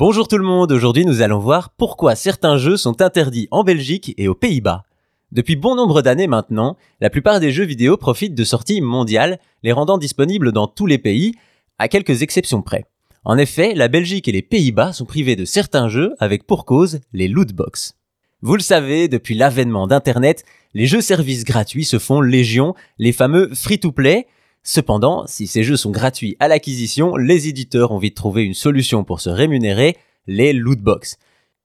Bonjour tout le monde, aujourd'hui nous allons voir pourquoi certains jeux sont interdits en Belgique et aux Pays-Bas. Depuis bon nombre d'années maintenant, la plupart des jeux vidéo profitent de sorties mondiales, les rendant disponibles dans tous les pays, à quelques exceptions près. En effet, la Belgique et les Pays-Bas sont privés de certains jeux avec pour cause les lootbox. Vous le savez, depuis l'avènement d'Internet, les jeux services gratuits se font légion, les fameux free-to-play, Cependant, si ces jeux sont gratuits à l'acquisition, les éditeurs ont vite trouvé une solution pour se rémunérer, les lootbox.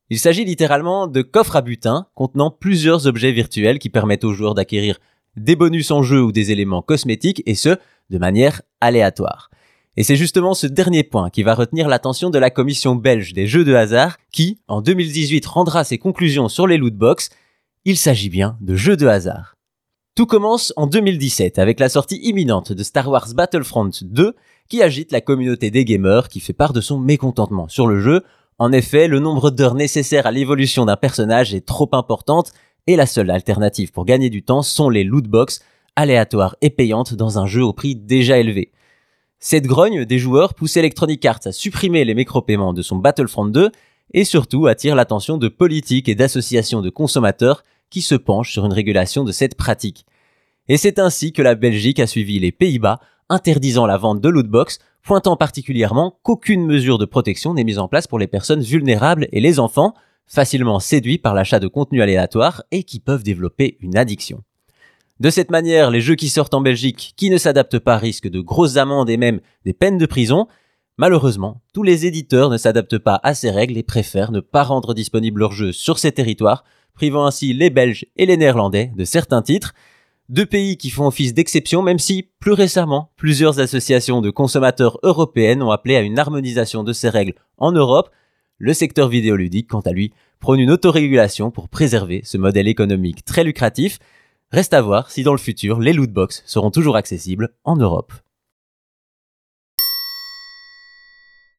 Il s'agit littéralement de coffres à butin contenant plusieurs objets virtuels qui permettent aux joueurs d'acquérir des bonus en jeu ou des éléments cosmétiques et ce, de manière aléatoire. Et c'est justement ce dernier point qui va retenir l'attention de la commission belge des jeux de hasard qui, en 2018, rendra ses conclusions sur les lootbox. Il s'agit bien de jeux de hasard. Tout commence en 2017 avec la sortie imminente de Star Wars Battlefront 2 qui agite la communauté des gamers qui fait part de son mécontentement sur le jeu. En effet, le nombre d'heures nécessaires à l'évolution d'un personnage est trop importante et la seule alternative pour gagner du temps sont les lootbox aléatoires et payantes dans un jeu au prix déjà élevé. Cette grogne des joueurs pousse Electronic Arts à supprimer les mécro-paiements de son Battlefront 2 et surtout attire l'attention de politiques et d'associations de consommateurs qui se penche sur une régulation de cette pratique. Et c'est ainsi que la Belgique a suivi les Pays-Bas, interdisant la vente de lootbox, pointant particulièrement qu'aucune mesure de protection n'est mise en place pour les personnes vulnérables et les enfants, facilement séduits par l'achat de contenu aléatoire et qui peuvent développer une addiction. De cette manière, les jeux qui sortent en Belgique, qui ne s'adaptent pas, risquent de grosses amendes et même des peines de prison. Malheureusement, tous les éditeurs ne s'adaptent pas à ces règles et préfèrent ne pas rendre disponibles leurs jeux sur ces territoires privant ainsi les Belges et les Néerlandais de certains titres. Deux pays qui font office d'exception, même si, plus récemment, plusieurs associations de consommateurs européennes ont appelé à une harmonisation de ces règles en Europe. Le secteur vidéoludique, quant à lui, prône une autorégulation pour préserver ce modèle économique très lucratif. Reste à voir si dans le futur, les lootbox seront toujours accessibles en Europe.